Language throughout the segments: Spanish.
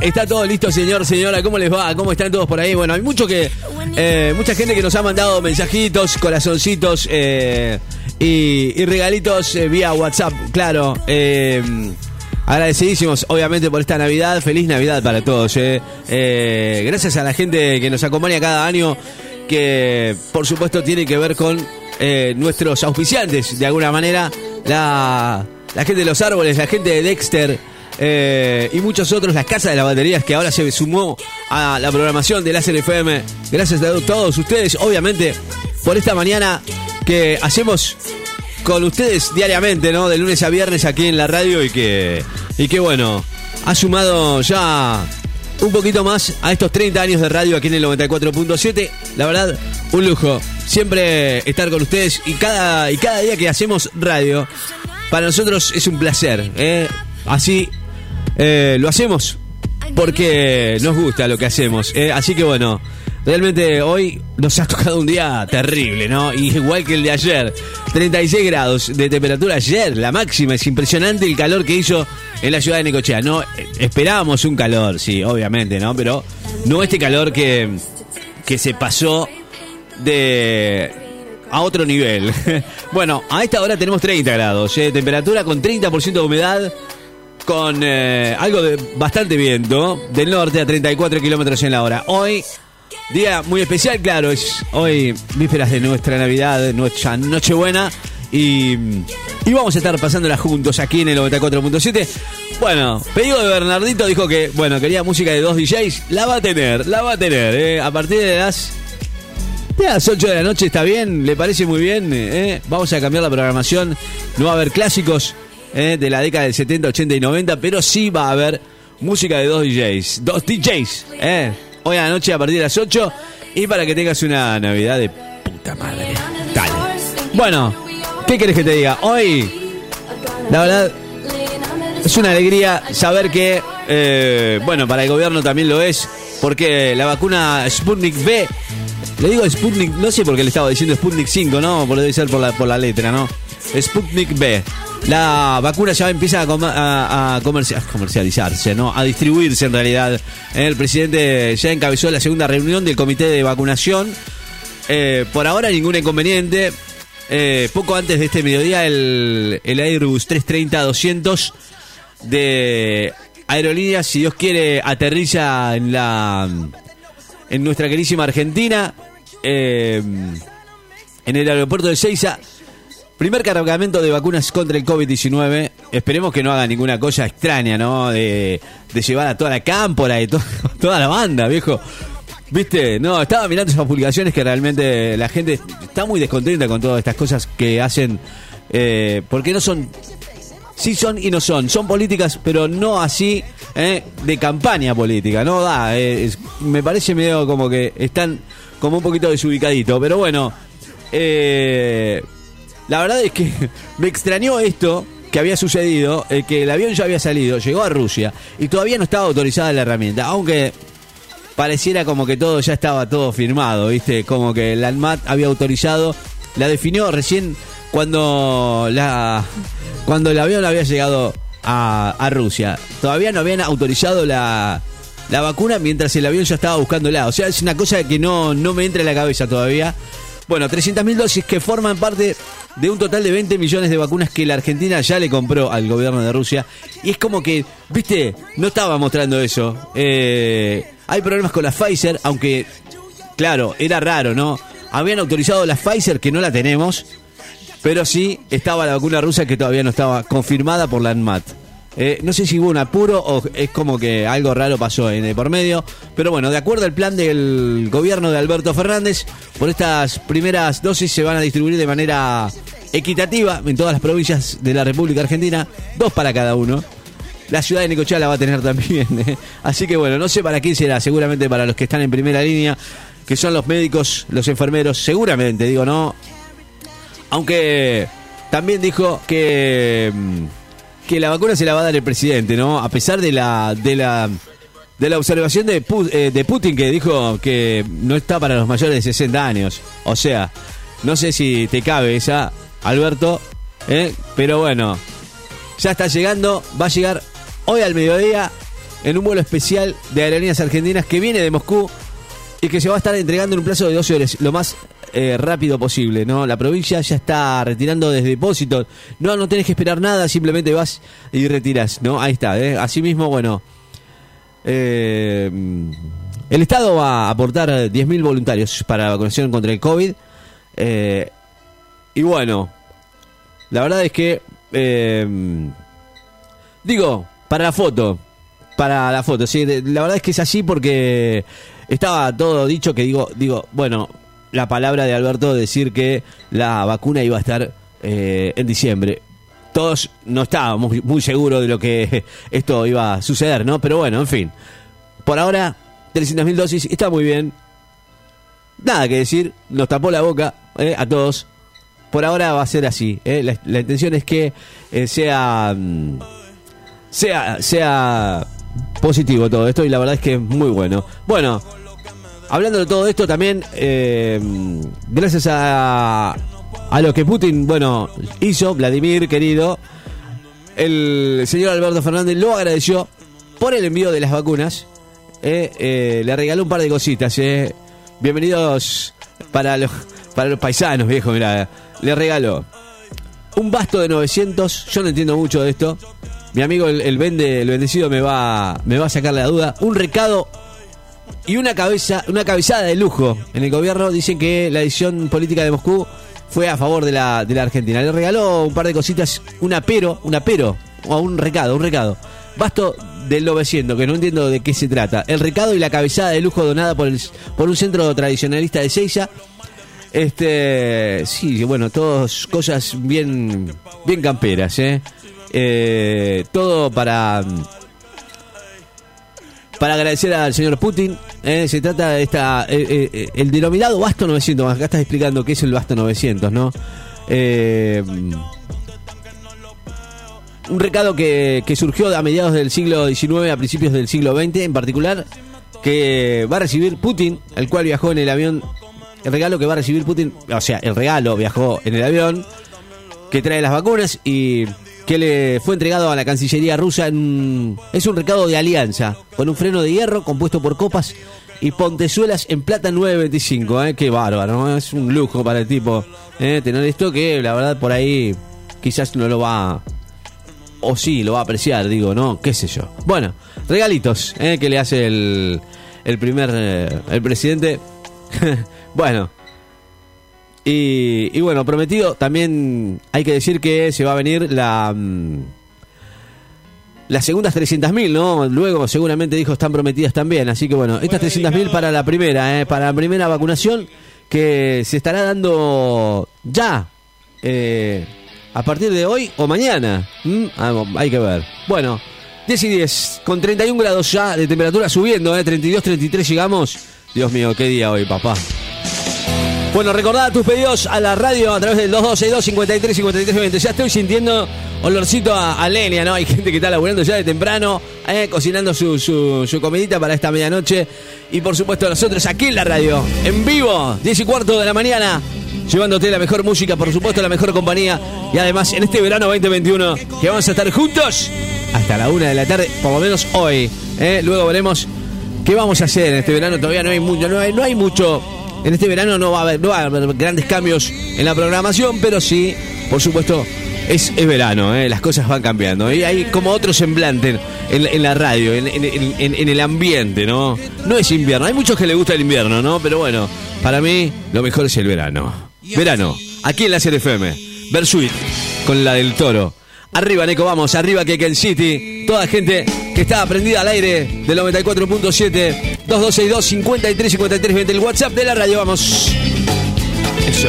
está todo listo, señor, señora. ¿Cómo les va? ¿Cómo están todos por ahí? Bueno, hay mucho que, eh, mucha gente que nos ha mandado mensajitos, corazoncitos eh, y, regalitos eh, vía WhatsApp. Claro. Agradecidísimos, obviamente, por esta Navidad. Feliz Navidad para todos. gracias a la gente que nos acompaña cada año, que por supuesto tiene que ver con nuestros auspiciantes, de alguna manera. La, la gente de los árboles, la gente de Dexter. Eh, y muchos otros, las casas de las baterías que ahora se sumó a la programación de la FM. Gracias a todos ustedes, obviamente, por esta mañana que hacemos con ustedes diariamente, ¿no? De lunes a viernes aquí en la radio y que, y que bueno, ha sumado ya un poquito más a estos 30 años de radio aquí en el 94.7. La verdad, un lujo. Siempre estar con ustedes y cada, y cada día que hacemos radio, para nosotros es un placer. ¿eh? Así eh, lo hacemos porque nos gusta lo que hacemos. Eh. Así que bueno, realmente hoy nos ha tocado un día terrible, ¿no? igual que el de ayer. 36 grados de temperatura ayer, la máxima. Es impresionante el calor que hizo en la ciudad de Necochea. No, esperábamos un calor, sí, obviamente, ¿no? Pero no este calor que, que se pasó de a otro nivel. bueno, a esta hora tenemos 30 grados, ¿eh? temperatura con 30% de humedad con eh, algo de bastante viento, del norte a 34 kilómetros en la hora. Hoy, día muy especial, claro, es hoy vísperas de nuestra Navidad, nuestra Nochebuena. Y, y vamos a estar pasándola juntos aquí en el 94.7. Bueno, pedido de Bernardito dijo que, bueno, quería música de dos DJs. La va a tener, la va a tener, eh, a partir de las de las 8 de la noche está bien, le parece muy bien. Eh. Vamos a cambiar la programación. No va a haber clásicos, eh, de la década del 70, 80 y 90, pero sí va a haber música de dos DJs. Dos DJs, eh. Hoy a la noche a partir de las 8 y para que tengas una Navidad de puta madre. Dale. Bueno, ¿qué querés que te diga? Hoy, la verdad, es una alegría saber que, eh, bueno, para el gobierno también lo es, porque la vacuna Sputnik V, le digo Sputnik, no sé por qué le estaba diciendo Sputnik 5, ¿no? Debe ser por la, por la letra, ¿no? Sputnik B. La vacuna ya empieza a, comercializarse, ¿no? A distribuirse en realidad. El presidente ya encabezó la segunda reunión del comité de vacunación. Eh, por ahora ningún inconveniente. Eh, poco antes de este mediodía, el, el Airbus 330-200 de aerolíneas, si Dios quiere, aterriza en la en nuestra querísima Argentina, eh, en el aeropuerto de Seiza. Primer cargamento de vacunas contra el COVID-19. Esperemos que no haga ninguna cosa extraña, ¿no? De, llevar a toda la cámpora y toda la banda, viejo. ¿Viste? No, estaba mirando esas publicaciones que realmente la gente está muy descontenta con todas estas cosas que hacen. Eh, porque no son. Sí son y no son. Son políticas, pero no así eh, de campaña política. No da. Eh, me parece medio como que están como un poquito desubicaditos. Pero bueno. Eh la verdad es que me extrañó esto que había sucedido, eh, que el avión ya había salido, llegó a Rusia y todavía no estaba autorizada la herramienta, aunque pareciera como que todo ya estaba todo firmado, ¿viste? Como que el ANMAT había autorizado, la definió recién cuando la cuando el avión había llegado a, Rusia. Todavía no habían autorizado la, la vacuna mientras el avión ya estaba buscándola. O sea, es una cosa que no, no me entra en la cabeza todavía. Bueno, 300.000 dosis que forman parte de un total de 20 millones de vacunas que la Argentina ya le compró al gobierno de Rusia. Y es como que, viste, no estaba mostrando eso. Eh, hay problemas con la Pfizer, aunque, claro, era raro, ¿no? Habían autorizado la Pfizer, que no la tenemos, pero sí estaba la vacuna rusa que todavía no estaba confirmada por la ANMAT. Eh, no sé si hubo un apuro o es como que algo raro pasó en, por medio. Pero bueno, de acuerdo al plan del gobierno de Alberto Fernández, por estas primeras dosis se van a distribuir de manera equitativa en todas las provincias de la República Argentina, dos para cada uno. La ciudad de Necochea la va a tener también. ¿eh? Así que bueno, no sé para quién será, seguramente para los que están en primera línea, que son los médicos, los enfermeros, seguramente, digo, no. Aunque también dijo que, mm, que la vacuna se la va a dar el presidente, ¿no? A pesar de la, de la, de la observación de, eh, de Putin que dijo que no está para los mayores de 60 años. O sea, no sé si te cabe esa Alberto. ¿eh? Pero bueno, ya está llegando, va a llegar hoy al mediodía en un vuelo especial de Aerolíneas Argentinas que viene de Moscú y que se va a estar entregando en un plazo de 12 horas, lo más eh, rápido posible, ¿no? La provincia ya está retirando desde depósitos. No, no tenés que esperar nada, simplemente vas y retiras, ¿no? Ahí está, ¿eh? Asimismo, bueno. Eh, el Estado va a aportar 10.000 voluntarios para la vacunación contra el COVID. Eh, y bueno, la verdad es que. digo, para la foto. Para la foto, sí. La verdad es que es así porque estaba todo dicho que digo, digo, bueno, la palabra de Alberto decir que la vacuna iba a estar eh, en diciembre. Todos no estábamos muy seguros de lo que esto iba a suceder, ¿no? Pero bueno, en fin. Por ahora, 300.000 dosis, está muy bien. Nada que decir, nos tapó la boca eh, a todos. Por ahora va a ser así. Eh. La, intención es que sea, mm, sea, sea positivo todo esto y la verdad es que es muy bueno. Bueno, hablando de todo esto también, eh, gracias a, a lo que Putin, bueno, hizo, Vladimir, querido, el señor Alberto Fernández lo agradeció por el envío de las vacunas. Eh, eh, le regaló un par de cositas. Bienvenidos para los, para los paisanos, viejo, mira. Le regaló un basto de 900. Yo no entiendo mucho de esto. Mi amigo el, vende, el bendecido me va, me va a sacar la duda. Un recado y una cabeza, una cabezada de lujo en el gobierno. Dicen que la edición política de Moscú fue a favor de la, de la Argentina. Le regaló un par de cositas, un apero, un apero, o un recado, un recado. Basto del 900, que no entiendo de qué se trata. El recado y la cabezada de lujo donada por, el, por un centro tradicionalista de Seiza. Este, sí, bueno, todas cosas bien, bien camperas, ¿eh? Eh, todo para para agradecer al señor Putin. Eh, se trata de esta eh, el denominado Basto 900. Acá estás explicando qué es el Basto 900, ¿no? un recado que, que surgió a mediados del siglo XIX a principios del siglo XX, en particular, que va a recibir Putin, el cual viajó en el avión. El regalo que va a recibir Putin, o sea, el regalo viajó en el avión que trae las vacunas y que le fue entregado a la Cancillería rusa. En, es un recado de alianza, con un freno de hierro compuesto por copas y pontezuelas en plata 925. ¿eh? Qué bárbaro, es un lujo para el tipo ¿eh? tener esto que la verdad por ahí quizás no lo va... O sí, lo va a apreciar, digo, ¿no? ¿Qué sé yo? Bueno, regalitos ¿eh? que le hace el, el primer... Eh, el presidente. bueno, y, bueno, prometido, también hay que decir que se va a venir la... Mm, las segundas 300.000, ¿no? Luego seguramente dijo están prometidas también. Así que bueno, estas 300.000 para la primera, ¿eh? para la primera vacunación que se estará dando ya eh, a partir de hoy o mañana. Ah, hay que ver. Bueno, 10 y 10, con 31 grados ya de temperatura subiendo, ¿eh? 32, 33 llegamos. Dios mío, qué día hoy, papá. Bueno, recordad tus pedidos a la radio a través del 2262 53 53 Ya estoy sintiendo olorcito a, leña, ¿no? Hay gente que está laburando ya de temprano, eh, cocinando su, su, comidita para esta medianoche. Y por supuesto nosotros aquí en la radio, en vivo, 10 y cuarto de la mañana, llevándote la mejor música, por supuesto la mejor compañía. Y además en este verano 2021, que vamos a estar juntos hasta la una de la tarde, por lo menos hoy. Eh. Luego veremos qué vamos a hacer en este verano. Todavía no hay mucho, no hay, no hay mucho en este verano no va a haber, no va a haber grandes cambios en la programación, pero sí, por supuesto, es, verano, ¿eh? las cosas van cambiando. Y hay como otro semblante en, la radio, en, el ambiente, ¿no? No es invierno, hay muchos que les gusta el invierno, ¿no? Pero bueno, para mí lo mejor es el verano. Verano, aquí en la CFM, Versuit, con la del toro. Arriba, Neco, vamos, arriba que el City. Toda gente que está prendida al aire del 94.7, 2262 53 53 20. El WhatsApp de la radio, vamos. Eso.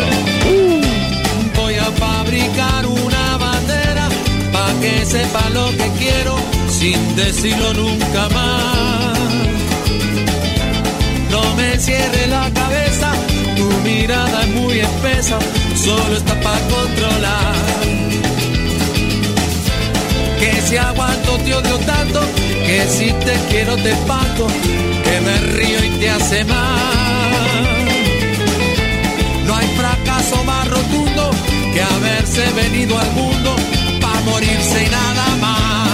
Voy a fabricar una bandera para que sepa lo que quiero sin decirlo nunca más. No me cierre la cabeza, tu mirada es muy espesa, solo está para controlar si aguanto te odio tanto, que si te quiero te pato, que me río y te hace mal. No hay fracaso más rotundo que haberse venido al mundo para morirse y nada más.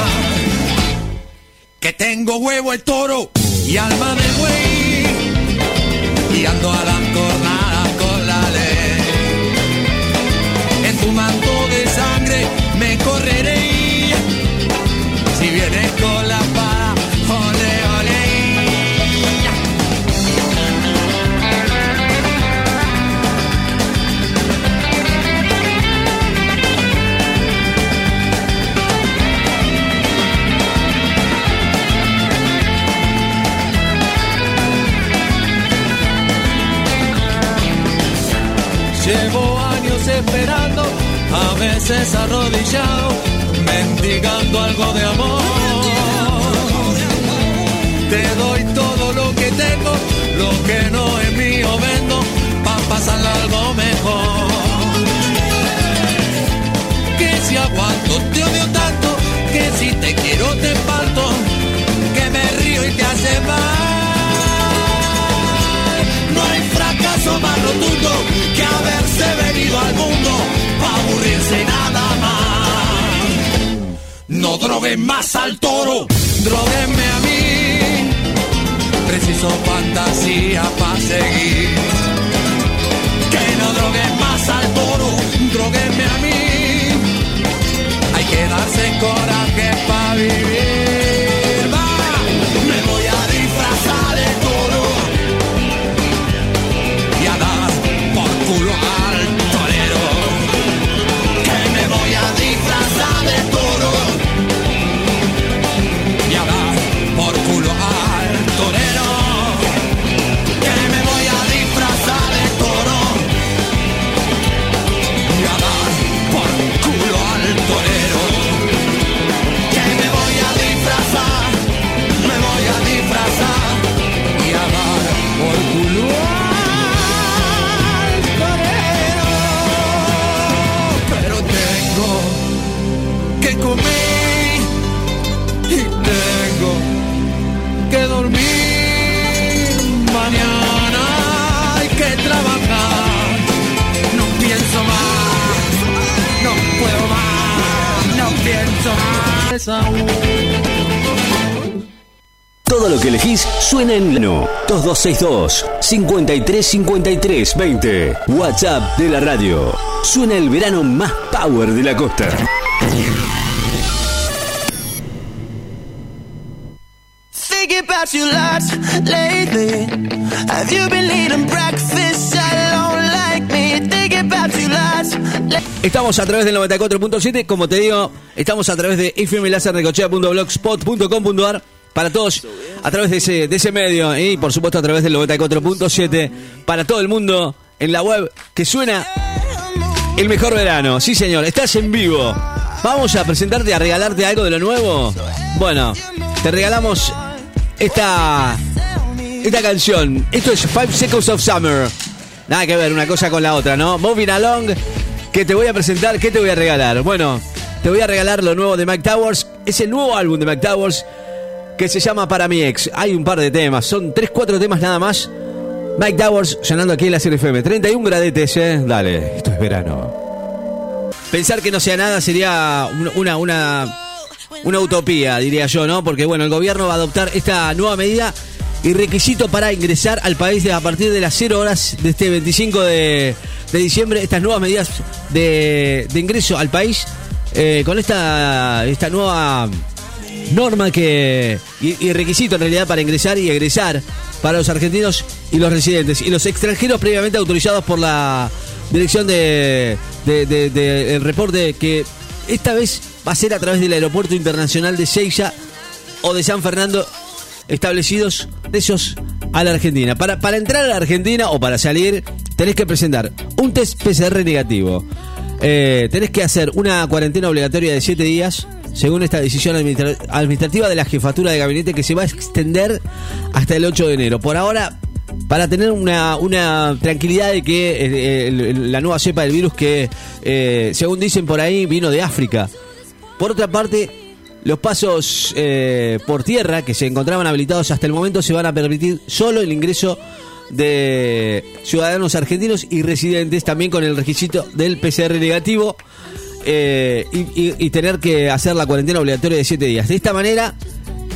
que tengo huevo el toro y alma de buey y ando a la a veces arrodillado, mendigando algo de amor. Te doy todo lo que tengo, lo que no es mío vendo, pa' pasar algo mejor. Que si aguanto, te odio tanto, que si te quiero te falto, que me río y te hace mal. No hay fracaso más rotundo que haberse venido al mundo para aburrirse Más al toro, droguenme a mí. Preciso fantasía para seguir. Que no droguen más al toro, droguenme a mí. Hay que darse coraje para vivir. Todo lo que elegís suena en no. 2262 5353 20. WhatsApp de la radio. Suena el verano más power de la costa. Think about your lives lately. Have you been eating breakfast Estamos a través del 94.7, como te digo, estamos a través de fmlasernecochea.blogspot.com.ar para todos, a través de ese, de ese medio y por supuesto a través del 94.7 para todo el mundo en la web que suena el mejor verano. Sí señor, estás en vivo. Vamos a presentarte, a regalarte algo de lo nuevo. Bueno, te regalamos esta, esta canción. Esto es Five Seconds of Summer. Nada que ver una cosa con la otra, ¿no? Moving Along, que te voy a presentar, ¿qué te voy a regalar? Bueno, te voy a regalar lo nuevo de Mike Towers. Es el nuevo álbum de Mike Towers que se llama Para mi ex. Hay un par de temas, son 3, 4 temas nada más. Mike Towers sonando aquí en la Serie FM. 31 gradetes, ¿eh? Dale, esto es verano. Pensar que no sea nada sería un- una, una, una utopía, diría yo, ¿no? Porque, bueno, el gobierno va a adoptar esta nueva medida y requisito para ingresar al país a partir de las 0 horas de este 25 de, de diciembre. Estas nuevas medidas de, de ingreso al país eh, con esta, esta nueva norma que y, requisito en realidad para ingresar y egresar para los argentinos y los residentes y los extranjeros previamente autorizados por la dirección de, reporte que esta vez va a ser a través del aeropuerto internacional de Seiza o de San Fernando establecidos de esos a la Argentina. Para, para entrar a la Argentina o para salir tenés que presentar un test PCR negativo. Eh, tenés que hacer una cuarentena obligatoria de 7 días, según esta decisión administra- administrativa de la jefatura de gabinete que se va a extender hasta el 8 de enero. Por ahora, para tener una, una tranquilidad de que eh, la nueva cepa del virus que, eh, según dicen por ahí, vino de África. Por otra parte, los pasos eh, por tierra que se encontraban habilitados hasta el momento se van a permitir solo el ingreso de ciudadanos argentinos y residentes, también con el requisito del PCR negativo eh, y, y- tener que hacer la cuarentena obligatoria de 7 días. De esta manera,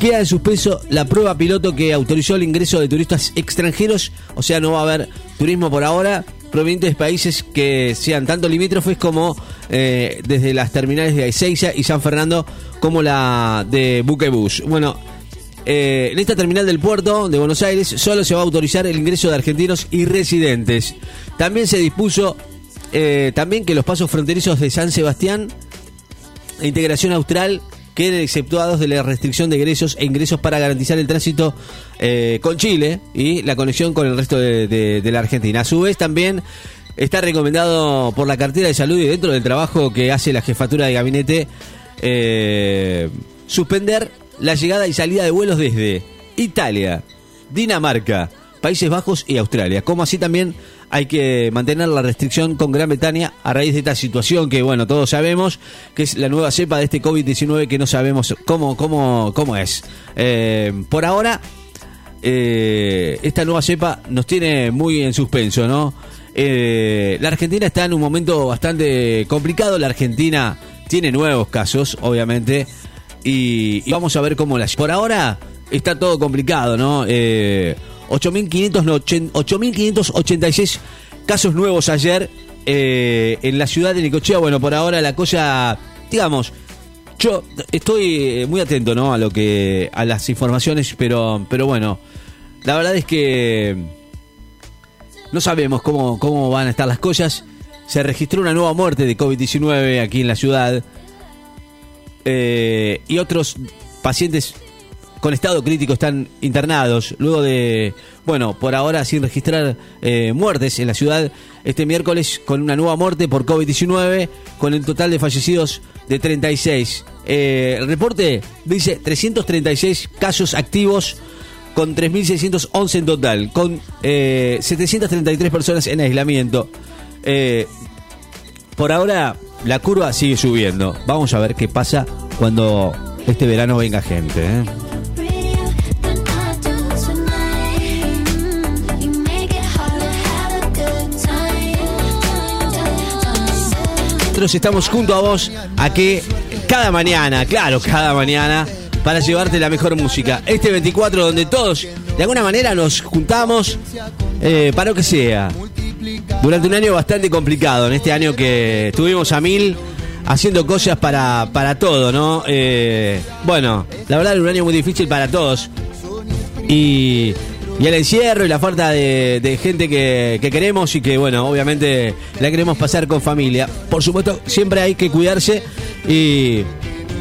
queda en suspenso la prueba piloto que autorizó el ingreso de turistas extranjeros, o sea, no va a haber turismo por ahora provenientes de países que sean tanto limítrofes como eh, desde las terminales de Ezeiza y San Fernando como la de Buquebus. Bueno, eh, en esta terminal del puerto de Buenos Aires solo se va a autorizar el ingreso de argentinos y residentes. También se dispuso eh, también que los pasos fronterizos de San Sebastián e Integración Austral queden exceptuados de la restricción de egresos e ingresos para garantizar el tránsito eh, con Chile y la conexión con el resto de, la Argentina. A su vez también está recomendado por la cartera de salud y dentro del trabajo que hace la jefatura de gabinete eh, suspender la llegada y salida de vuelos desde Italia, Dinamarca, Países Bajos y Australia, como así también hay que mantener la restricción con Gran Bretaña a raíz de esta situación que, bueno, todos sabemos que es la nueva cepa de este COVID-19 que no sabemos cómo, cómo, cómo es. Eh, por ahora, eh, esta nueva cepa nos tiene muy en suspenso, ¿no? Eh, la Argentina está en un momento bastante complicado. La Argentina tiene nuevos casos, obviamente. Y, y vamos a ver cómo las. Por ahora está todo complicado, ¿no? Eh, 8.586 casos nuevos ayer eh, en la ciudad de Nicochea. Bueno, por ahora la cosa, digamos, yo estoy muy atento, ¿no? A lo que a las informaciones, pero pero bueno, la verdad es que no sabemos cómo cómo van a estar las cosas. Se registró una nueva muerte de COVID-19 aquí en la ciudad eh, y otros pacientes con estado crítico están internados luego de, bueno, por ahora sin registrar eh, muertes en la ciudad. Este miércoles con una nueva muerte por COVID-19, con el total de fallecidos de 36. Eh, el reporte dice 336 casos activos con 3.611 en total, con 733 eh, personas en aislamiento. por ahora la curva sigue subiendo. Vamos a ver qué pasa cuando este verano venga gente. Estamos junto a vos a que cada mañana, claro, cada mañana, para llevarte la mejor música. Este 24 donde todos, de alguna manera, nos juntamos eh, para lo que sea. Durante un año bastante complicado, en este año que estuvimos a mil haciendo cosas para, para todo, ¿no? Eh, bueno, la verdad un año muy difícil para todos. Y y el encierro y la falta de, gente que, queremos y que, bueno, obviamente la queremos pasar con familia. Por supuesto, siempre hay que cuidarse y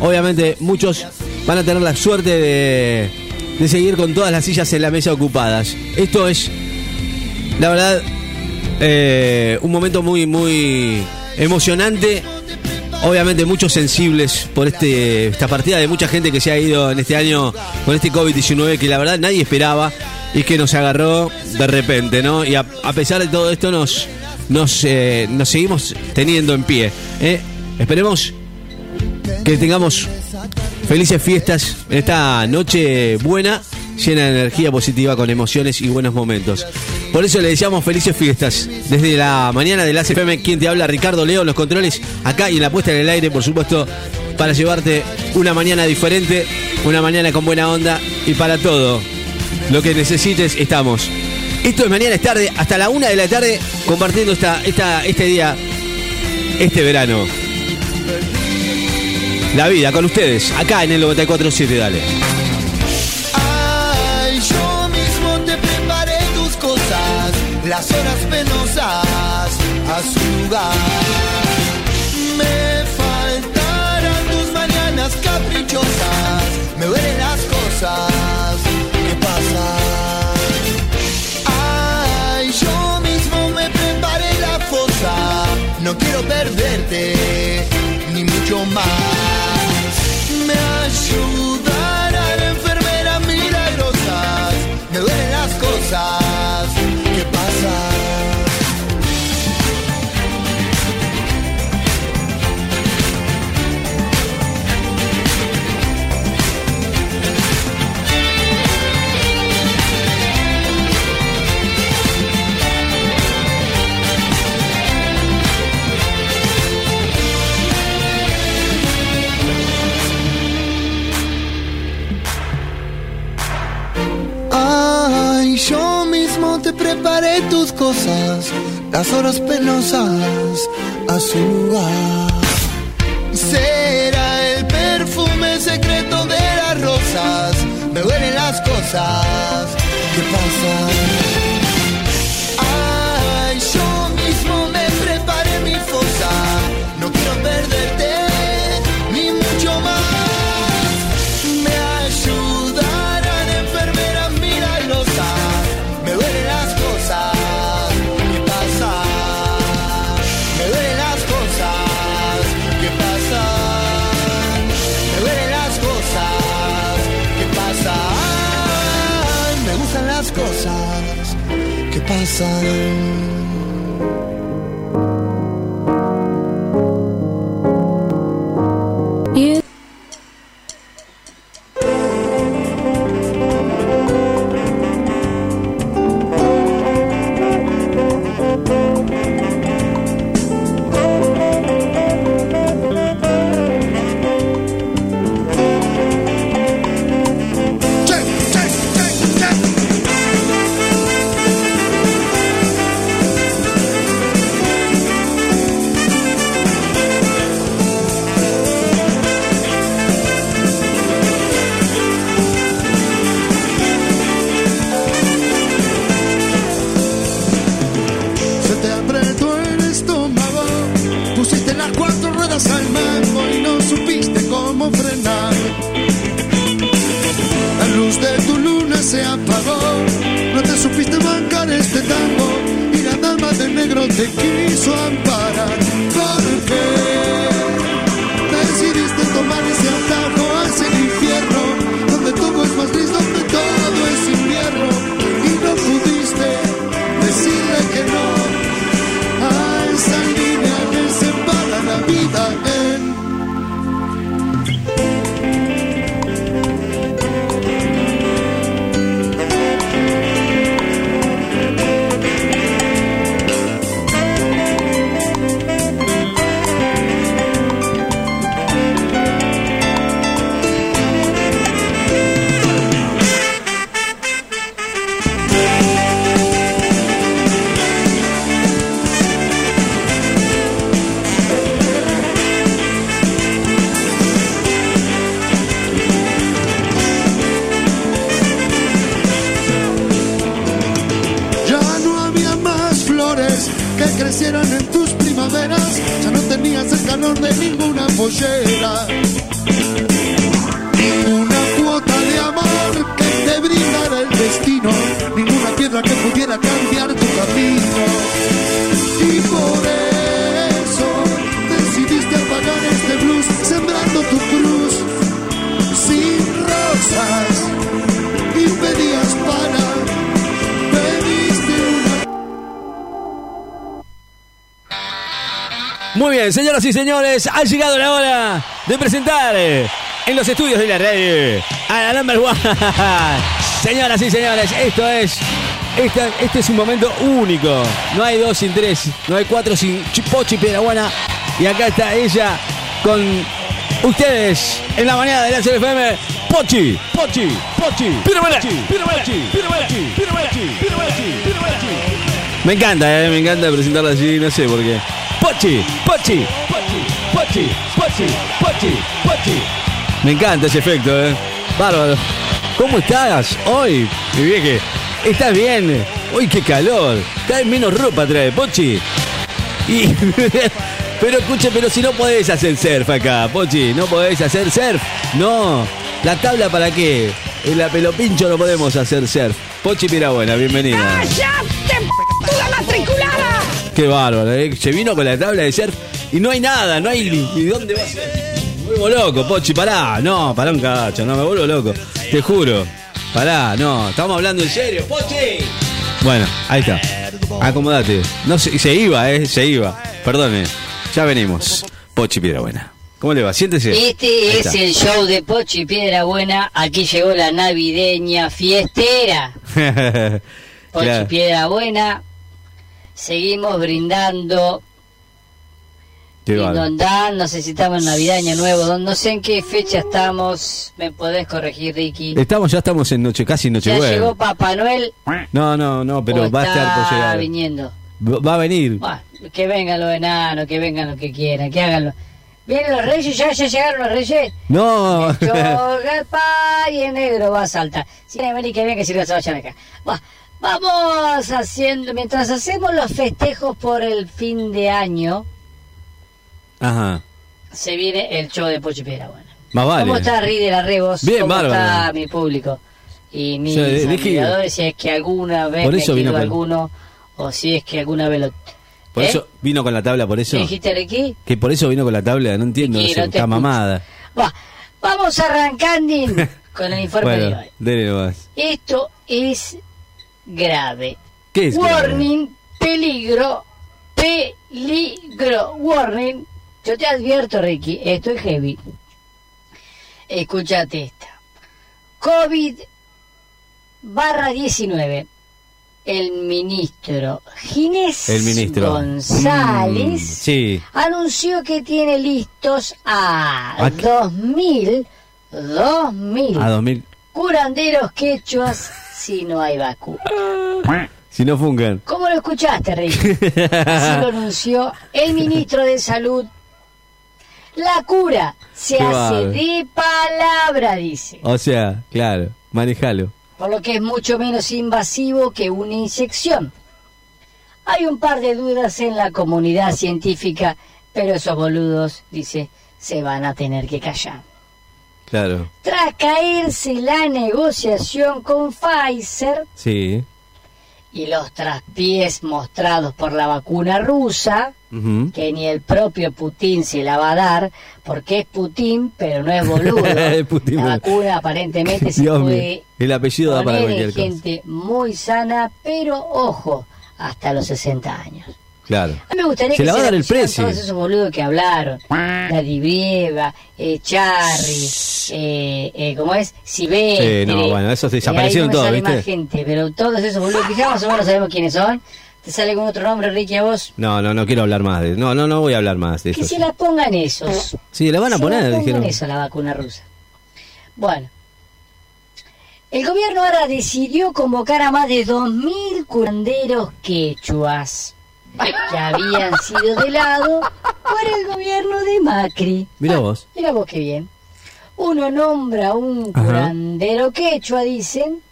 obviamente muchos van a tener la suerte de, de seguir con todas las sillas en la mesa ocupadas. Esto es, la verdad, eh, un momento muy, muy emocionante. Obviamente muchos sensibles por este, esta partida de mucha gente que se ha ido en este año con este COVID-19 que la verdad nadie esperaba y que nos agarró de repente, ¿no? Y a, pesar de todo esto nos, nos, eh, nos seguimos teniendo en pie. ¿eh? Esperemos que tengamos felices fiestas en esta noche buena, llena de energía positiva, con emociones y buenos momentos. Por eso le deseamos felices fiestas. Desde la mañana de la CFM, quien te habla, Ricardo Leo, los controles acá y en la puesta en el aire, por supuesto, para llevarte una mañana diferente, una mañana con buena onda y para todo lo que necesites, estamos. Esto es mañana es tarde, hasta la una de la tarde, compartiendo esta, este día, este verano. La vida con ustedes, acá en el 947, dale. Las horas penosas a su lugar. Me faltarán tus mañanas caprichosas, me duelen las cosas Ay, yo mismo me preparé la fosa. No quiero perderte, ni mucho más. Me ayudará preparé tus cosas, las horas penosas a su lugar. Será el perfume secreto de las rosas, me huelen las cosas que pasan. Que y señores, ha llegado la hora de presentar eh, en los estudios de la red a la number one. Señoras y señores, esto es. esta- este es un momento único. No hay dos sin tres, no hay cuatro sin Chi- Pochi Piedrabuena. Y acá está ella con ustedes en la mañana de la CFM. Pochi, Pochi, Pochi, Piedrabuena. Me encanta, eh, me encanta presentarla así, no sé por qué. Pochi, Pochi, Pochi, Pochi, Pochi, Pochi, Pochi. Me encanta ese efecto, eh. Bárbaro. ¿Cómo estás hoy, mi vieje? ¿Estás bien? Uy, qué calor. Trae menos ropa, trae, Pochi. Y... pero escuche, pero si no podés hacer surf acá, Pochi, no podés hacer surf. No. ¿La tabla para qué? En la pelopincho no podemos hacer surf. Pochi Pirabuena, bienvenida. ¡La matriculada! Qué bárbaro, ¿eh? se vino con la tabla de surf y no hay nada, no hay ni dónde va a ser. Me vuelvo loco, Pochi, pará, no, pará un cacho, no, me vuelvo loco, te juro. Pará, no, estamos hablando en serio, Pochi. Bueno, ahí está. Acomodate. No se, se iba, eh, se iba. Perdone. Ya venimos. Pochi Piedra Buena. ¿Cómo le va? Siéntese. Este es el show de Pochi Piedra Buena. Aquí llegó la navideña fiestera. Pochi Claro. Piedra Buena. Seguimos brindando Qué Lindo bárbaro. andar, no sé si estamos en Navidad, Año Nuevo, don- no sé en qué fecha estamos, me podés corregir, Ricky. Estamos, ya estamos en noche, casi noche ¿Ya llegó Papá Noel No, no, no, pero o va a estar por llegar. viniendo? Va a venir. Bah, que vengan los enanos, que vengan los que quieran, que hagan los... ¿Vienen los reyes? ¿Ya, ya llegaron los reyes? No. El pay en negro va a saltar. Si en América bien que si no se vayan acá. Va, vamos haciendo, mientras hacemos los festejos por el fin de año, Ajá. se viene el show de Pochi Piedra Buena. Más vale. ¿Cómo está Ridel Arrebos? Bien, ¿Cómo bárbaro. está mi público? Y mis O sea, de- admiradores, si es que alguna vez Por me eso vino alguno, o si es que alguna vez lo... Por ¿Eh? eso vino con la tabla, por eso. ¿Qué dijiste, Ricky? Que por eso vino con la tabla, no entiendo, Ricky, no sé, no te está escucho. mamada. Va, vamos arrancando con el informe de Bueno, hoy. dele nomás. Esto es grave. ¿Qué es? grave? Warning, peligro, peligro, warning. Yo te advierto, Ricky, esto es heavy. Escúchate esta. COVID barra 19. El ministro Ginés El ministro. González Mm, sí. anunció que tiene listos a ¿A qué? 2000, 2000 A 2000. curanderos quechuas si no hay vacuna. Si no fungan. ¿Cómo lo escuchaste, Ricky? Así lo anunció el ministro de Salud. La cura se Qué hace de palabra, dice. O sea, claro, manejalo. Por lo que es mucho menos invasivo que una inyección. Hay un par de dudas en la comunidad científica, pero esos boludos, dice, se van a tener que callar. Claro. Tras caerse la negociación con Pfizer Sí. Y los traspiés mostrados por la vacuna rusa, que ni el propio Putin se la va a dar, porque es Putin, pero no es boludo. Putin, la vacuna aparentemente se Dios puede el apellido da para en cosa. gente muy sana, pero ojo, hasta los 60 años. Claro. A mí me gustaría Se que la va a dar el precio. todos esos boludos que hablaron. La Dibrieva, eh, Charry, eh, eh, ¿cómo es? Silvestre. Sí, no, bueno, esos Eh, desaparecieron ahí no me todos, sale ¿viste? más gente, pero todos esos boludos que ya más o menos sabemos quiénes son. ¿Te sale con otro nombre, Ricky, a vos? No, no, no quiero hablar más de No, no, no voy a hablar más de Que eso. se la pongan esos. Sí, la van a Se poner, la dijeron. eso, la vacuna rusa. Bueno. El gobierno ahora decidió convocar a más de 2.000 curanderos quechuas que habían sido de lado por el gobierno de Macri. Mira Ah, vos. Mira vos qué bien. Uno nombra a un Ajá. curandero quechua, dicen,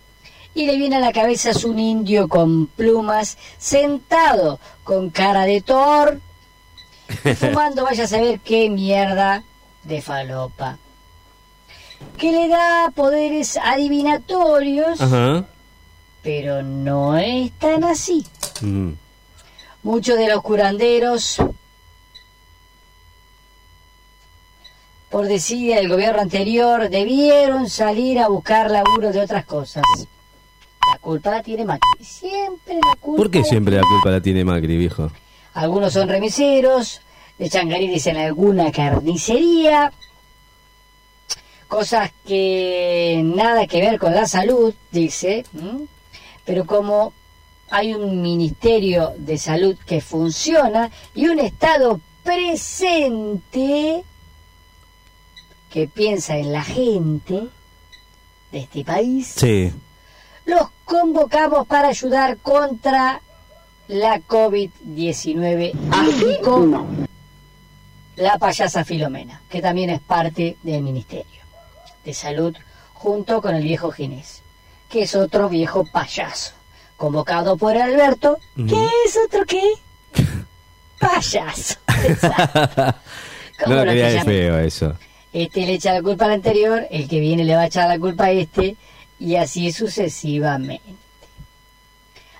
y le viene a la cabeza es un indio con plumas, sentado con cara de Thor, y fumando vaya a saber qué mierda de falopa. Que le da poderes adivinatorios, Ajá. pero no es tan así. Mm. Muchos de los curanderos, por desidia del gobierno anterior, debieron salir a buscar laburo de otras cosas. La culpa la tiene Macri. Siempre la culpa. ¿Por qué siempre la culpa la tiene Macri, viejo? Algunos son remiseros, de changarines en alguna carnicería, cosas que nada que ver con la salud, dice, ¿m? pero como hay un ministerio de salud que funciona y un Estado presente que piensa en la gente de este país, Sí. los convocamos para ayudar contra la COVID-19, indicó la payasa Filomena, que también es parte del Ministerio de Salud, junto con el viejo Ginés, que es otro viejo payaso, convocado por Alberto, que es otro qué? Payaso. ¿Cómo No lo quería llamas? feo eso. Este le echa la culpa al anterior, el que viene le va a echar la culpa a este, y así sucesivamente.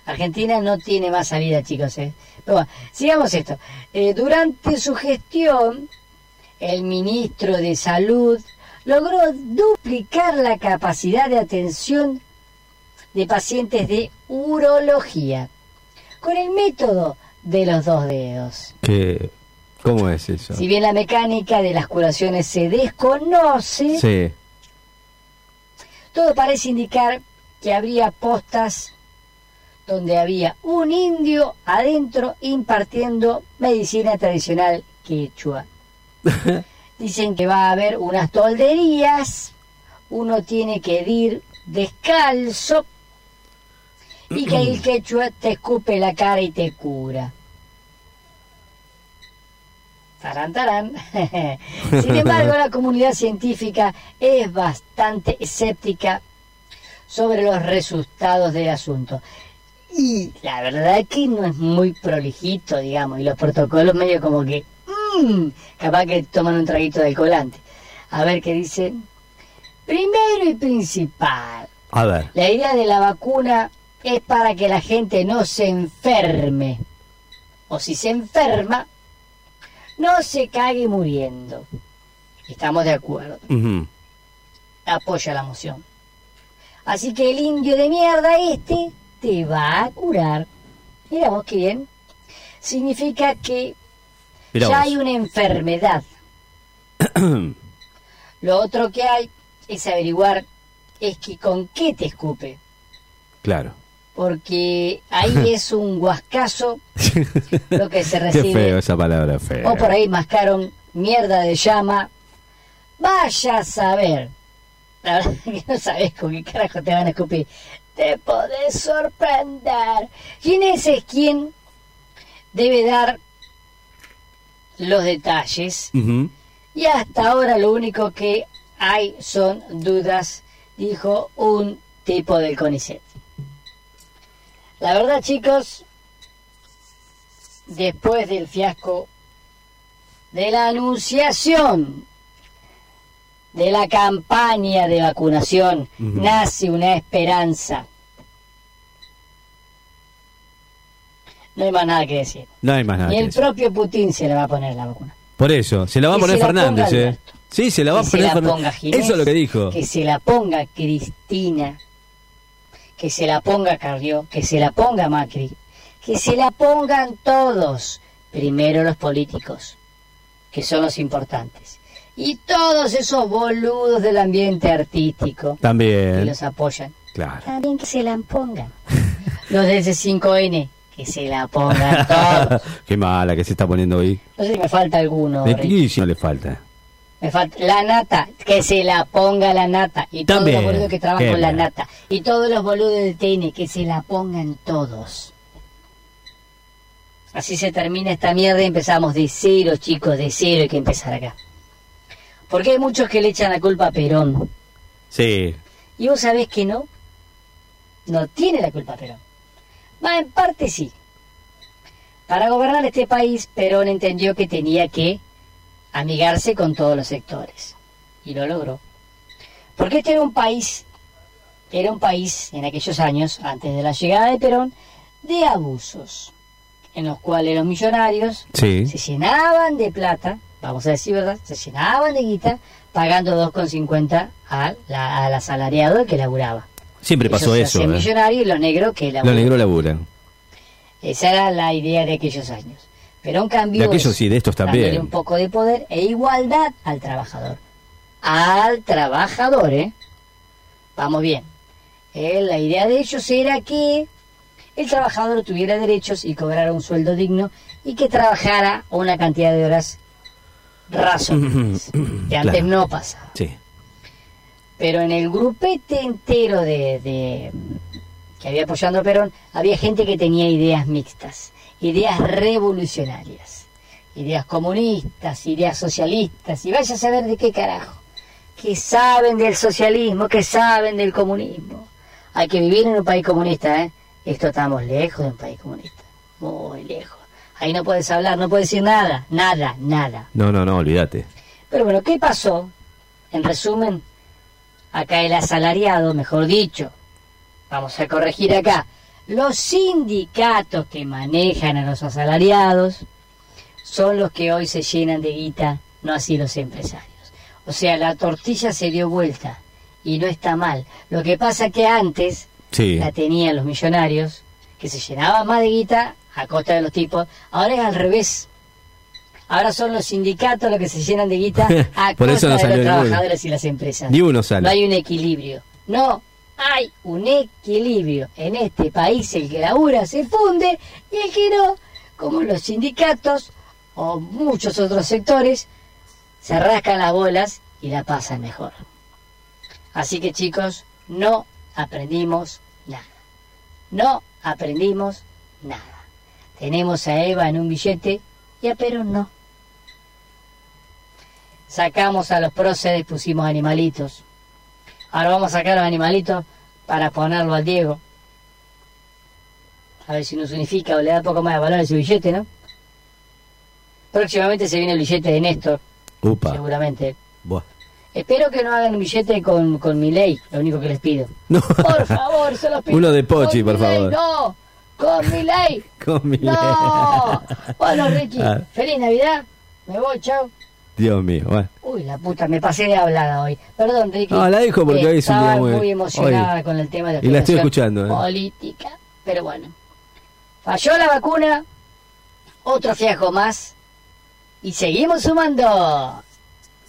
Argentina no tiene más salida, chicos. ¿eh? Pero bueno, sigamos esto. Eh, durante su gestión, el ministro de Salud logró duplicar la capacidad de atención de pacientes de urología con el método de los dos dedos. ¿Qué? ¿Cómo es eso? Si bien la mecánica de las curaciones se desconoce, Sí. todo parece indicar que habría postas donde había un indio adentro impartiendo medicina tradicional quechua. Dicen que va a haber unas tolderías, uno tiene que ir descalzo y que el quechua te escupe la cara y te cura. Tarán, tarán. Sin embargo, la comunidad científica es bastante escéptica sobre los resultados del asunto. Y la verdad que no es muy prolijito, digamos, y los protocolos medio como que, mm, capaz que toman un traguito de colante. A ver qué dicen. Primero y principal, A ver. la idea de la vacuna es para que la gente no se enferme. O si se enferma, no se cague muriendo. Estamos de acuerdo. Apoya la moción. Así que el indio de mierda este te va a curar. Mira vos qué bien. Significa que Mirá ya vos. hay una enfermedad. Lo otro que hay es averiguar es que con qué te escupe. Claro. Porque ahí es un guascazo lo que se Qué recibe. feo esa palabra, feo. O por ahí mascaron mierda de llama. Vaya a saber. La verdad que no sabes con qué carajo te van a escupir. Te podés sorprender. ¿Quién es, es quien debe dar los detalles? Y hasta ahora lo único que hay son dudas, dijo un tipo del CONICET. La verdad, chicos, después del fiasco de la anunciación de la campaña de vacunación, nace una esperanza. No hay más nada que decir. No hay más nada. Que el decir. propio Putin se le va a poner la vacuna. Por eso, se la va a poner Fernández, ¿eh? Sí, se la va a que se poner la Fernández. Eso es lo que dijo. Que se la ponga Cristina, que se la ponga Carrió, que se la ponga Macri, que se la pongan todos. Primero los políticos, que son los importantes. Y todos esos boludos del ambiente artístico que También. los apoyan. Claro. También que se la pongan. Los de ese 5N, que se la pongan todos. Qué mala que se está poniendo hoy. No sé si me falta alguno. De no le falta. Me falta la nata, que se la ponga la nata. Y todos los boludos que trabajan con la nata. Y todos los boludos del TN, que se la pongan todos. Así se termina esta mierda y empezamos de cero, chicos, de cero hay que empezar acá. Porque hay muchos que le echan la culpa a Perón. Sí. Y vos sabés que no. No tiene la culpa Perón. Va, en parte sí. Para gobernar este país, Perón entendió que tenía que amigarse con todos los sectores. Y lo logró. Porque este era un país, era un país en aquellos años, antes de la llegada de Perón, de abusos. En los cuales los millonarios Sí. se llenaban de plata, vamos a decir verdad, se llenaban de guita pagando 2,50 al, la- al asalariado que laburaba. Siempre pasó Ellos eso. hacían ¿eh? millonarios y los negros que Los negros laburan. Esa era la idea de aquellos años. Pero un cambio De aquellos sí, de estos también. un poco de poder e igualdad al trabajador. Al trabajador, ¿eh? Vamos bien. Eh, la idea de ellos era que el trabajador tuviera derechos y cobrara un sueldo digno y que trabajara una cantidad de horas razonables. que antes Claro. no pasaba. Sí. Pero en el grupete entero de, de- que había apoyando a Perón, había gente que tenía ideas mixtas, ideas revolucionarias, ideas comunistas, ideas socialistas, y vaya a saber de qué carajo. Que saben del socialismo, que saben del comunismo. Hay que vivir en un país comunista, ¿eh? Esto estamos lejos de un país comunista, muy lejos. Ahí no puedes hablar, no puedes decir nada, nada, nada. No, no, no, olvídate. Pero bueno, ¿qué pasó? En resumen, acá el asalariado, mejor dicho, vamos a corregir acá, los sindicatos que manejan a los asalariados son los que hoy se llenan de guita, no así los empresarios. O sea, la tortilla se dio vuelta y no está mal. Lo que pasa que antes Sí. la tenían los millonarios, que se llenaban más de guita a costa de los tipos. Ahora es al revés. Ahora son los sindicatos los que se llenan de guita a costa no de los trabajadores y las empresas. Ni uno sale. No hay un equilibrio. No hay un equilibrio. En este país el que labura se funde y el que no, como los sindicatos, o muchos otros sectores, se rascan las bolas y la pasan mejor. Así que chicos, no aprendimos nada. No aprendimos nada. Tenemos a Eva en un billete y a Perón no. Sacamos a los próceres, pusimos animalitos. Ahora vamos a sacar los animalitos para ponerlo al Diego. A ver si nos unifica o le da un poco más de valor a ese billete, ¿no? Próximamente se viene el billete de Néstor, Upa. seguramente. Buah. Espero que no hagan un billete con, con mi ley, lo único que les pido. No. Por favor, se los pido. Uno de Pochi, por ley, favor. no, con mi ley. Con mi No. Bueno, Ricky, Ah. feliz Navidad. Me voy, chao. Dios mío, bueno. Uy, la puta, me pasé de hablada hoy. Perdón, Ricky. No, la dejo porque hoy es un día estaba muy- muy emocionada hoy- con el tema de y la estoy escuchando, eh. Política, pero bueno. Falló la vacuna, otro fiajo más, y seguimos sumando.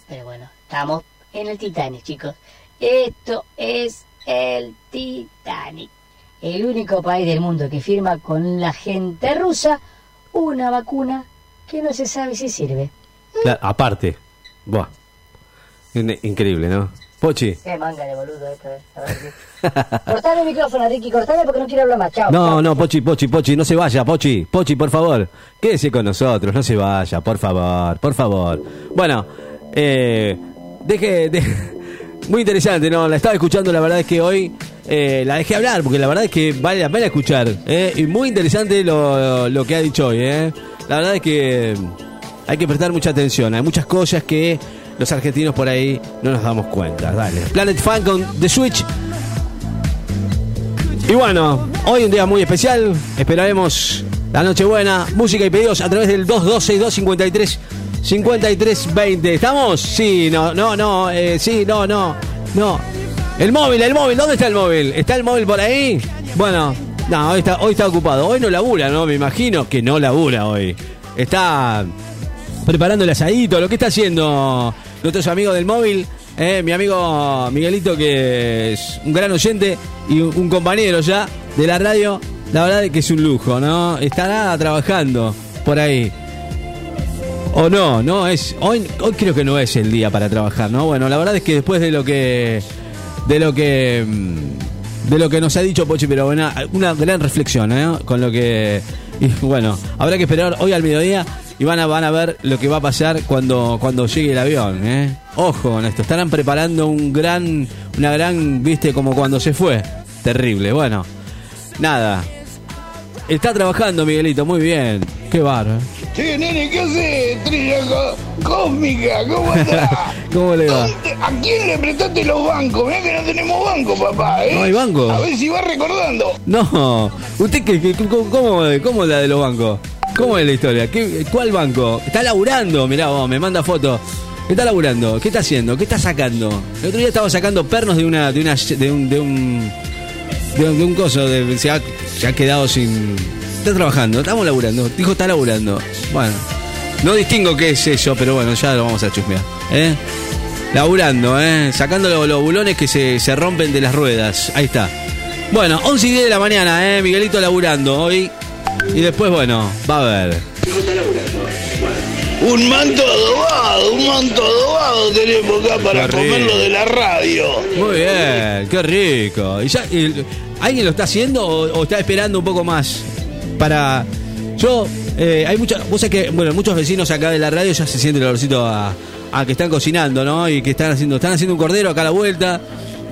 Pero bueno, estamos en el Titanic, chicos. Esto es el Titanic. El único país del mundo que firma con la gente rusa una vacuna que no se sabe si sirve. Claro, aparte. Buah. In- Increíble, ¿no? Pochi. Qué manga de boludo esto, eh. A ver, Ricky. Cortame el micrófono, Ricky, cortame porque no quiero hablar más. Chao. No, chao. no, Pochi, Pochi, Pochi, no se vaya, Pochi, Pochi, por favor, quédese con nosotros, no se vaya, por favor, por favor. Bueno, eh, deje, de- muy interesante, ¿no? La estaba escuchando, la verdad es que hoy eh, la dejé hablar, porque la verdad es que vale la pena escuchar, ¿eh? Y muy interesante lo, lo que ha dicho hoy, ¿eh? La verdad es que hay que prestar mucha atención, hay muchas cosas que los argentinos por ahí no nos damos cuenta. Dale, Planet Fan con The Switch. Y bueno, hoy un día muy especial. Esperaremos la noche buena, música y pedidos a través del 2262 53 53 20. ¿Estamos? Sí, no, no, no, eh, sí, no, no, no. El móvil, el móvil, ¿dónde está el móvil? ¿Está el móvil por ahí? Bueno, no, hoy está, hoy está ocupado. Hoy no labura, ¿no? Me imagino que no labura hoy. Está preparando el asadito, lo que está haciendo nuestros amigos del móvil, eh, mi amigo Miguelito, que es un gran oyente y un, compañero ya de la radio, la verdad es que es un lujo, ¿no? Estará trabajando por ahí. O no, no es. Hoy, hoy creo que no es el día para trabajar, ¿no? Bueno, la verdad es que después de lo que. De lo que. mm, De lo que nos ha dicho Pochi, pero bueno, una gran reflexión, ¿eh? Con lo que. Bueno, habrá que esperar hoy al mediodía y van a, van a ver lo que va a pasar cuando, cuando llegue el avión, ¿eh? Ojo con esto, estarán preparando un gran. Una gran. ¿Viste? Como cuando se fue. Terrible, bueno. Nada. Está trabajando Miguelito, muy bien. Qué bárbaro. Che, nene, ¿qué haces? Estrella có- cósmica, ¿cómo andás? ¿Cómo le va? ¿Dónde- ¿A quién le prestaste los bancos? Mirá que no tenemos banco, papá, ¿eh? No hay banco. A ver si vas recordando. No, ¿usted qué, qué- cómo, cómo la de los bancos? ¿Cómo es la historia? ¿Qué, ¿Cuál banco? Está laburando, mirá vos, me manda foto. Está laburando, ¿qué está haciendo? ¿Qué está sacando? El otro día estaba sacando pernos de una, de una, de un, de un, de un, coso, se, ha, quedado sin. Está trabajando, estamos laburando. Dijo está laburando. Bueno, no distingo qué es eso, pero bueno, ya lo vamos a chusmear. ¿eh? Laburando, ¿eh? Sacando los, los bulones que se, se rompen de las ruedas. Ahí está. Bueno, 11 y 10 de la mañana, ¿eh? Miguelito laburando hoy. Y después, bueno, va a ver. Un manto adobado, un manto adobado tenemos acá para Qué rico. comerlo de la radio. Muy bien, qué rico. ¿Y ya, y- ¿Alguien lo está haciendo o, o está esperando un poco más? Para. Yo, eh, hay muchas. Vos sabés que, bueno, muchos vecinos acá de la radio ya se siente el olorcito a, a que están cocinando, ¿no? Y que están haciendo, están haciendo un cordero acá a la vuelta.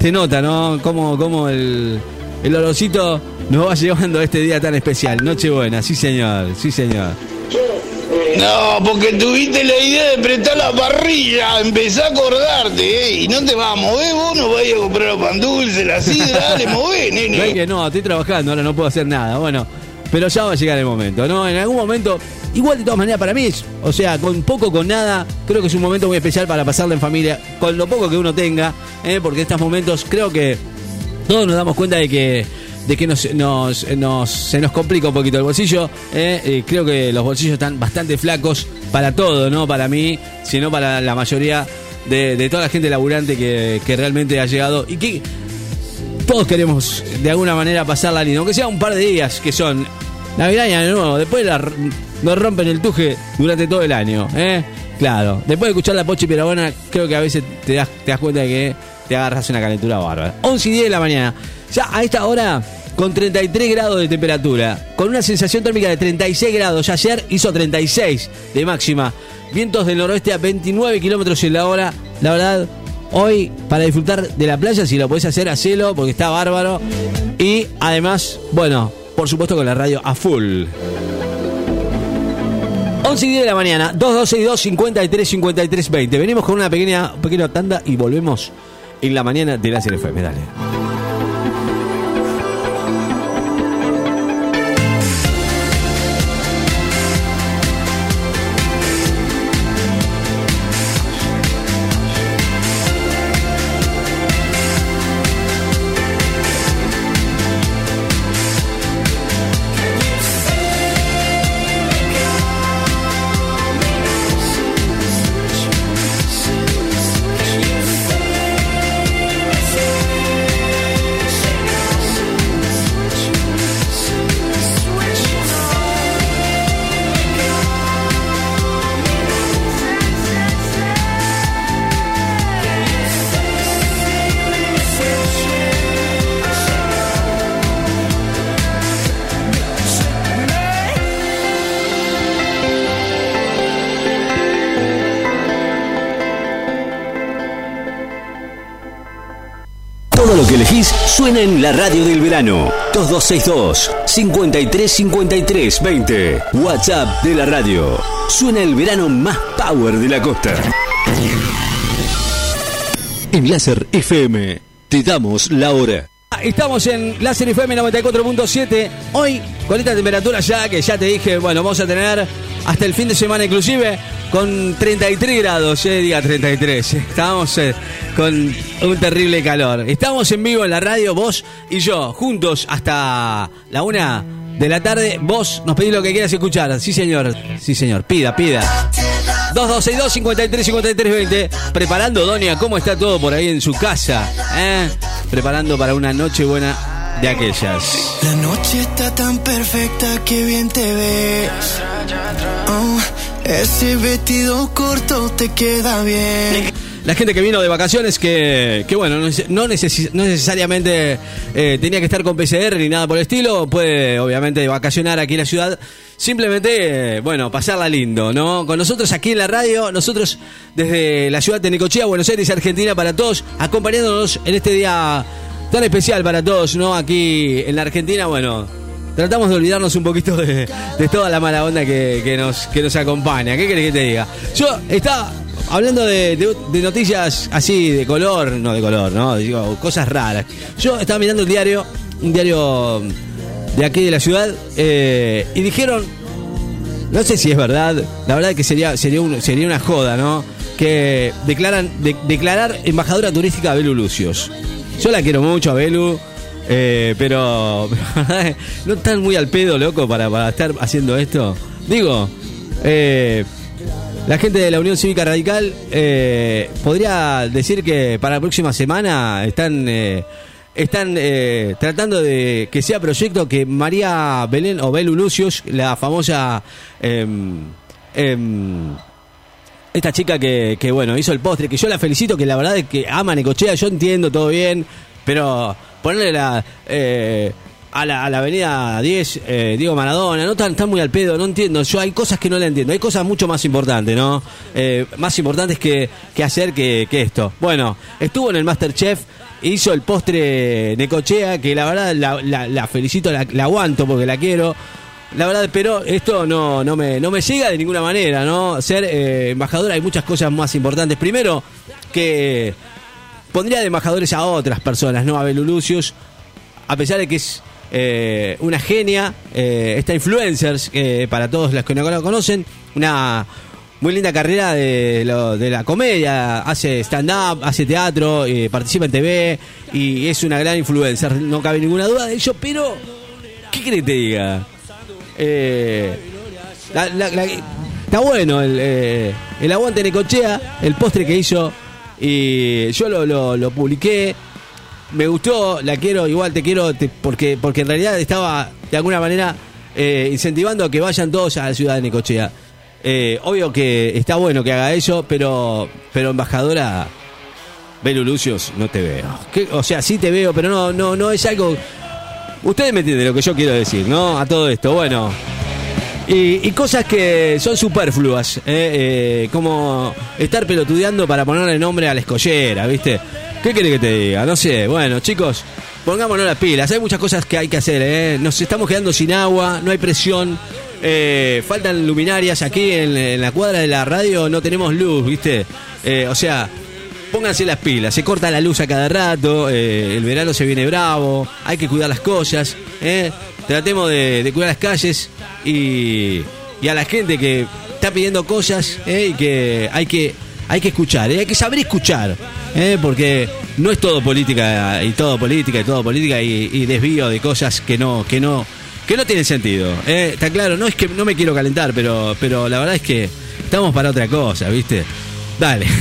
Se nota, ¿no? Cómo, cómo el, el olorcito nos va llevando a este día tan especial. Nochebuena, sí señor, sí señor. No, porque tuviste la idea de prestar la parrilla, empezá a acordarte, ¿eh? Y no te vas a mover, vos no vayas a comprar los pan dulces, la sidra, dale, es nene. que no, estoy trabajando, ahora no puedo hacer nada. Bueno, pero ya va a llegar el momento, ¿no? En algún momento, igual de todas maneras para mí, es, o sea, con poco, con nada, creo que es un momento muy especial para pasarlo en familia, con lo poco que uno tenga, ¿eh? porque en estos momentos creo que todos nos damos cuenta de que de que nos, nos, se nos complica un poquito el bolsillo. ¿eh? Eh, creo que los bolsillos están bastante flacos para todo, no para mí, sino para la mayoría de, toda la gente laburante que, que realmente ha llegado y que todos queremos de alguna manera pasarla linda, aunque sea un par de días que son Navidad y Año Nuevo. Después la, nos rompen el tuje durante todo el año, ¿eh? Claro. Después de escuchar la Pochi Pirabona, creo que a veces te das, te das cuenta de que te agarras una calentura bárbara. 11 y 10 de la mañana. Ya a esta hora, con 33 grados de temperatura, con una sensación térmica de 36 grados. Ya ayer hizo 36 de máxima. Vientos del noroeste a 29 kilómetros en la hora. La verdad, hoy para disfrutar de la playa, si lo podés hacer, hacelo porque está bárbaro. Y además, bueno, por supuesto con la radio a full. 11 y 10 de la mañana, 2262 53 53 20. Venimos con una pequeña, pequeña tanda y volvemos en la mañana de la FM. Dale. Que elegís suena en la radio del verano. 2262 53 53 20. WhatsApp de la radio. Suena el verano más power de la costa. En Láser FM te damos la hora. Estamos en Láser FM 94.7. Hoy, con esta temperatura ya, que ya te dije, bueno, vamos a tener hasta el fin de semana inclusive, con 33 grados, eh, diga 33. Estamos eh, con un terrible calor. Estamos en vivo en la radio, vos y yo, juntos hasta la una de la tarde. Vos nos pedís lo que quieras escuchar. Sí, señor. Sí, señor. Pida, pida. 2262 53 53 20. Preparando, Doña, ¿cómo está todo por ahí en su casa? ¿Eh? Preparando para una noche buena de aquellas. La noche está tan perfecta que bien te ves. Oh, ese vestido corto te queda bien. La gente que vino de vacaciones, que, que bueno, no, neces- no necesariamente eh, tenía que estar con PCR ni nada por el estilo, puede obviamente vacacionar aquí en la ciudad. Simplemente, eh, bueno, pasarla lindo, ¿no? Con nosotros aquí en la radio, nosotros desde la ciudad de Necochea, Buenos Aires, Argentina, para todos, acompañándonos en este día tan especial para todos, ¿no? Aquí en la Argentina, bueno, tratamos de olvidarnos un poquito de, de toda la mala onda que, que nos, que nos acompaña. ¿Qué querés que te diga? Yo estaba hablando de, noticias así, de color, no de color, ¿no? Digo, cosas raras. Yo estaba mirando el diario, un diario de aquí de la ciudad, eh, y dijeron, no sé si es verdad, la verdad que sería, sería, sería una joda, ¿no? Que declaran, de- declarar embajadora turística a Belu Lucios. Yo la quiero mucho a Belu, eh, pero no están muy al pedo, loco, para, para estar haciendo esto. Digo, eh, la gente de la Unión Cívica Radical eh, podría decir que para la próxima semana están eh, están eh, tratando de que sea proyecto que María Belén o Belu Lucius, la famosa em, em, esta chica que, que, bueno hizo el postre, que yo la felicito, que la verdad es que ama Necochea, yo entiendo todo bien, pero ponerle la eh, a la, la avenida 10, eh, Diego Maradona, no tan muy al pedo, no entiendo. Yo hay cosas que no le entiendo, hay cosas mucho más importantes, ¿no? Eh, más importantes que, que hacer que, que esto. Bueno, estuvo en el Masterchef, hizo el postre Necochea, que la verdad la, la- la felicito, la, la aguanto porque la quiero. La verdad, pero esto no, no, me, no me llega de ninguna manera, ¿no? Ser eh, embajadora hay muchas cosas más importantes. Primero, que pondría de embajadores a otras personas, no a Belu Lucius, a pesar de que es eh, una genia, eh, esta influencers, que para todos los que no la conocen, una muy linda carrera de, la comedia, hace stand-up, hace teatro, eh, participa en TV y es una gran influencer, no cabe ninguna duda de ello, pero ¿qué crees que te diga? Eh, la- la- está bueno el, eh, el aguante de Necochea, el postre que hizo y yo lo, lo publiqué. Me gustó, la quiero, igual te quiero, porque, porque en realidad estaba de alguna manera eh, incentivando a que vayan todos a la ciudad de Necochea. Eh, obvio que está bueno que haga eso, pero, pero embajadora Belu Lucios, no te veo. O sea, sí te veo, pero no, no, no es algo. Ustedes me entienden lo que yo quiero decir, ¿no? A todo esto. Bueno. Y, cosas que son superfluas. Eh, como estar pelotudeando para ponerle nombre a la escollera, ¿viste? ¿Qué quiere que te diga? No sé. Bueno, chicos, pongámonos las pilas. Hay muchas cosas que hay que hacer, ¿eh? Nos estamos quedando sin agua, no hay presión. eh, faltan luminarias aquí en, la cuadra de la radio, no tenemos luz, ¿viste? Eh, o sea, pónganse las pilas, se corta la luz a cada rato, eh, el verano se viene bravo, hay que cuidar las cosas, tratemos de, cuidar las calles y, y a la gente que está pidiendo cosas y que hay que hay que escuchar, ¿eh? hay que saber escuchar, ¿eh? porque no es todo política y todo política y todo política y, desvío de cosas que no que no que no tienen sentido. ¿eh? Está claro, no es que no me quiero calentar, pero pero la verdad es que estamos para otra cosa, ¿viste? Dale.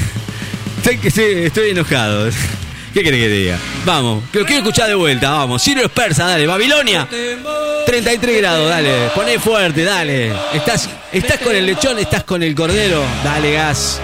Estoy, estoy- enojado. ¿Qué querés que diga? Vamos, que lo quiero escuchar de vuelta, vamos. Sirius Persa, dale. Babilonia, 33 grados, dale. Poné fuerte, dale. Estás, estás con el lechón, estás con el cordero. Dale, gas.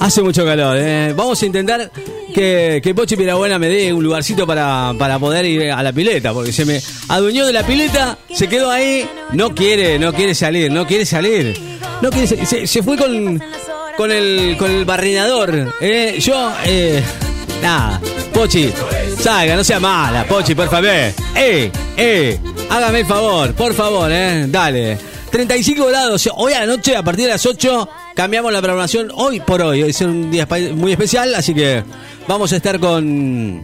Hace mucho calor, ¿eh? Vamos a intentar que, que Pochi Pirabuena me dé un lugarcito para, para poder ir a la pileta, porque se me adueñó de la pileta, se quedó ahí, no quiere, no quiere salir, no quiere salir. No quiere, sa- se, fue con, con el con el barrinador, ¿eh? Yo, eh, nada, Pochi, salga, no sea mala, Pochi, por favor. Eh, eh, hágame el favor, por favor, ¿eh? Dale. 35 grados, hoy a la noche, a partir de las 8, cambiamos la programación hoy por hoy. Hoy es un día muy especial, así que vamos a estar con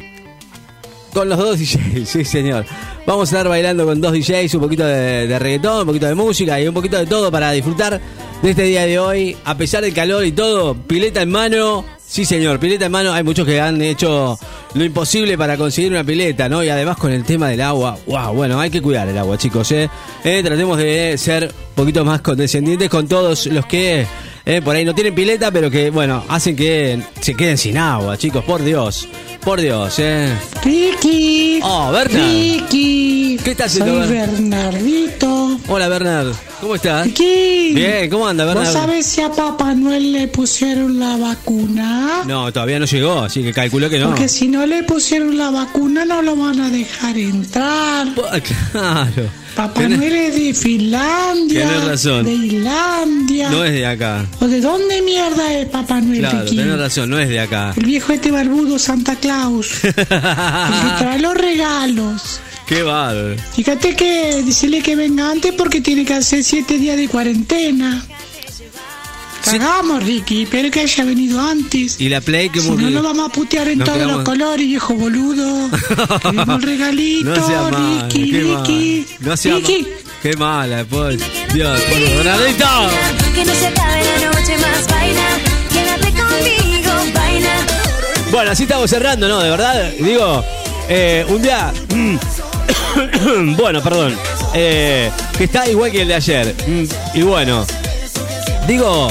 con los dos DJs, sí señor. Vamos a estar bailando con dos DJs, un poquito de, de reggaetón, un poquito de música y un poquito de todo para disfrutar de este día de hoy. A pesar del calor y todo, pileta en mano. Sí señor, pileta en mano. Hay muchos que han hecho lo imposible para conseguir una pileta, ¿no? Y además con el tema del agua. Wow, bueno, hay que cuidar el agua, chicos, ¿eh? Eh, tratemos de ser un poquito más condescendientes con todos los que eh, por ahí no tienen pileta, pero que, bueno, hacen que se queden sin agua, chicos, por Dios. Por Dios, ¿eh? Ricky. Oh, Bernard. Ricky. ¿Qué estás Soy haciendo, Bernard? Bernardito. Hola, Bernard. ¿Cómo estás? Ricky. Bien, ¿cómo anda, ¿Vos Bernard? sabés si a Papá Noel le pusieron la vacuna? No, todavía no llegó, así que calculo que no. Porque si no le pusieron la vacuna no lo van a dejar entrar. Claro. Papá Noel es de Finlandia. Tenés razón. De Islandia. No es de acá. ¿O de dónde mierda es Papá Noel, Claro, tenés razón, no es de acá. El viejo este barbudo Santa Claus. El que trae los regalos. Qué bárbaro. Fíjate que decirle que venga antes porque tiene que hacer siete días de cuarentena. Cagamos, Ricky, pero que haya venido antes. Y la Play que Si no, lo vamos a putear en Nos todos quedamos- los colores, viejo boludo. Queremos el regalito, No sea mala, Ricky, qué Ricky. No sea Ricky. Qué mala, pues. Dios, por Bernardito. Que no se acabe la noche más baila. Quédate conmigo, baila. Bueno, así estamos cerrando, ¿no? De verdad, digo, eh, un día. bueno, perdón. eh, que está igual que el de ayer. Mm, Y bueno, digo,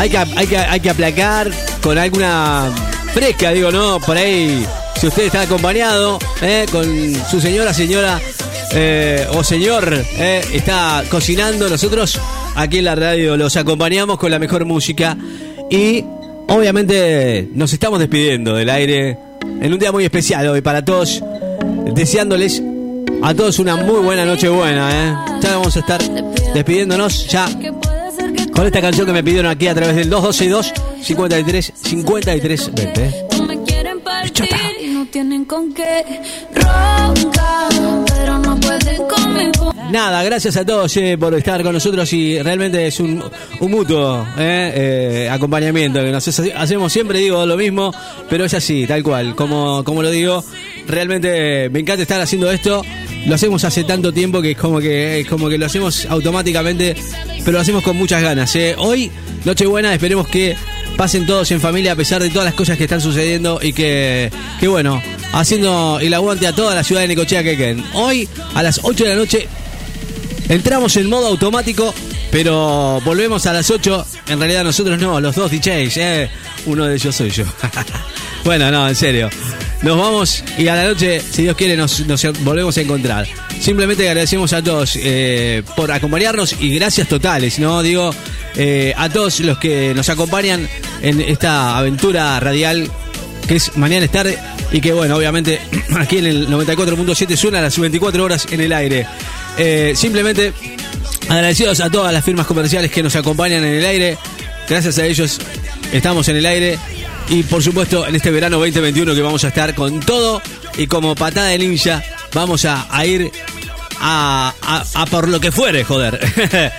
hay que, hay, que, hay que aplacar con alguna fresca, digo, ¿no? Por ahí, si usted está acompañado eh, con su señora, señora eh, o señor, eh, está cocinando, nosotros aquí en la radio los acompañamos con la mejor música y obviamente nos estamos despidiendo del aire en un día muy especial hoy para todos, deseándoles a todos una muy buena noche buena, ¿eh? Ya vamos a estar despidiéndonos ya con esta canción que me pidieron aquí a través del 2262 53 53 20. ¿eh? No me quieren partir y no tienen con qué roncar, pero no pueden conmigo. Nada, gracias a todos eh, por estar con nosotros y realmente es un, un mutuo eh, eh, acompañamiento que nos hace- hacemos siempre, digo lo mismo, pero es así, tal cual, como, como lo digo, realmente me encanta estar haciendo esto, lo hacemos hace tanto tiempo que es como que, es como que lo hacemos automáticamente, pero lo hacemos con muchas ganas. eh. Hoy, Nochebuena, esperemos que pasen todos en familia a pesar de todas las cosas que están sucediendo y que, que bueno, haciendo el aguante a toda la ciudad de Necochea que queden. Hoy, a las 8 de la noche, Entramos en modo automático, pero volvemos a las 8. En realidad nosotros no, los dos DJs, eh. Uno de ellos soy yo. bueno, no, en serio. Nos vamos y a la noche, si Dios quiere, nos, volvemos a encontrar. Simplemente agradecemos a todos eh, por acompañarnos y gracias totales, ¿no? Digo, eh, a todos los que nos acompañan en esta aventura radial que es Mañana es tarde y que, bueno, obviamente aquí en el 94.7 suena a las 24 horas en el aire. Eh, simplemente agradecidos a todas las firmas comerciales que nos acompañan en el aire. Gracias a ellos estamos en el aire. Y por supuesto, en este verano 2021 que vamos a estar con todo y como patada de ninja, vamos a, ir a, a- a por lo que fuere, joder.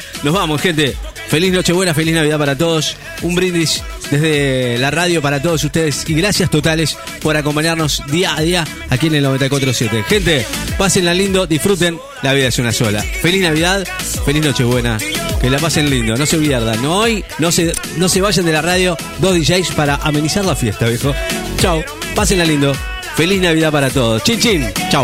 Nos vamos, gente. Feliz Nochebuena, feliz Navidad para todos. Un brindis desde la radio para todos ustedes. Y gracias totales por acompañarnos día a día aquí en el 94.7. Gente, pásenla lindo, disfruten. La vida es una sola. Feliz Navidad, feliz Nochebuena. Que la pasen lindo, no se pierdan. No hoy, no se, no se vayan de la radio dos DJs para amenizar la fiesta, viejo. Chao, pásenla lindo. Feliz Navidad para todos. Chin, chin. Chao.